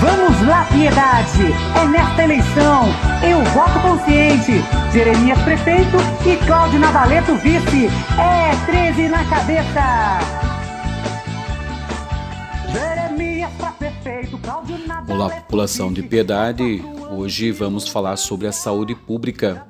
Vamos lá, piedade! É nesta eleição, eu voto consciente. Jeremias prefeito e Cláudio Nadaleto vice. É 13 na cabeça. Jeremias pra prefeito, Cláudio Nadaleto Olá, população de piedade. Hoje vamos falar sobre a saúde pública.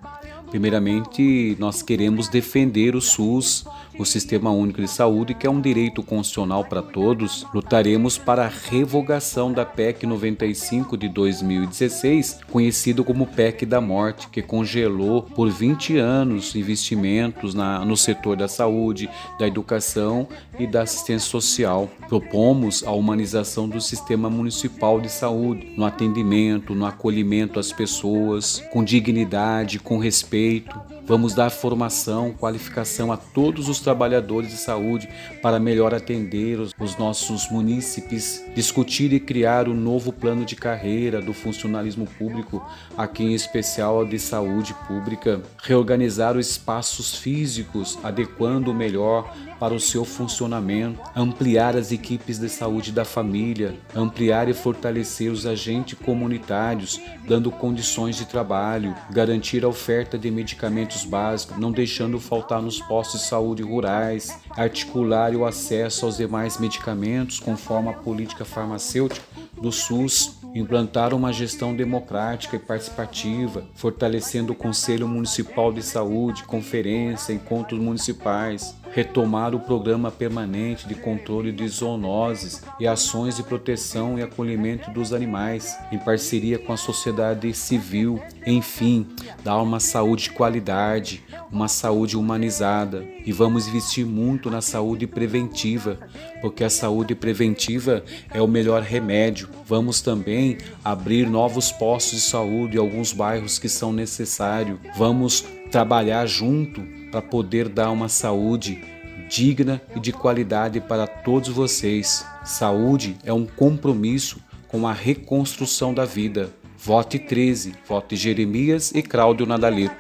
Primeiramente, nós queremos defender o SUS, o Sistema Único de Saúde, que é um direito constitucional para todos. Lutaremos para a revogação da PEC 95 de 2016, conhecido como PEC da Morte, que congelou por 20 anos investimentos na, no setor da saúde, da educação e da assistência social. Propomos a humanização do sistema municipal de saúde, no atendimento, no acolhimento às pessoas, com dignidade, com respeito respeito, vamos dar formação, qualificação a todos os trabalhadores de saúde para melhor atender os, os nossos munícipes, discutir e criar o um novo plano de carreira do funcionalismo público, aqui em especial de saúde pública, reorganizar os espaços físicos, adequando melhor para o seu funcionamento, ampliar as equipes de saúde da família, ampliar e fortalecer os agentes comunitários, dando condições de trabalho, garantir a oferta de medicamentos básicos, não deixando faltar nos postos de saúde rurais, articular o acesso aos demais medicamentos conforme a política farmacêutica do SUS, implantar uma gestão democrática e participativa, fortalecendo o Conselho Municipal de Saúde, conferência, encontros municipais, retomar o programa permanente de controle de zoonoses e ações de proteção e acolhimento dos animais, em parceria com a sociedade civil, enfim, dar uma saúde de qualidade, uma saúde humanizada e vamos investir muito na saúde preventiva, porque a saúde preventiva é o melhor remédio. Vamos também abrir novos postos de saúde em alguns bairros que são necessários. Vamos trabalhar junto para poder dar uma saúde digna e de qualidade para todos vocês. Saúde é um compromisso com a reconstrução da vida. Vote 13, vote Jeremias e Cláudio Nadaleto.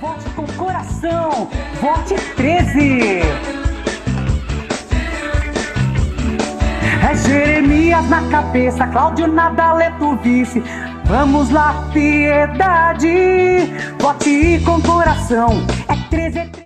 Vote com coração, vote 13. É Jeremias na cabeça, Cláudio Nadaleto vice. Vamos lá, piedade, vote com coração. É 13.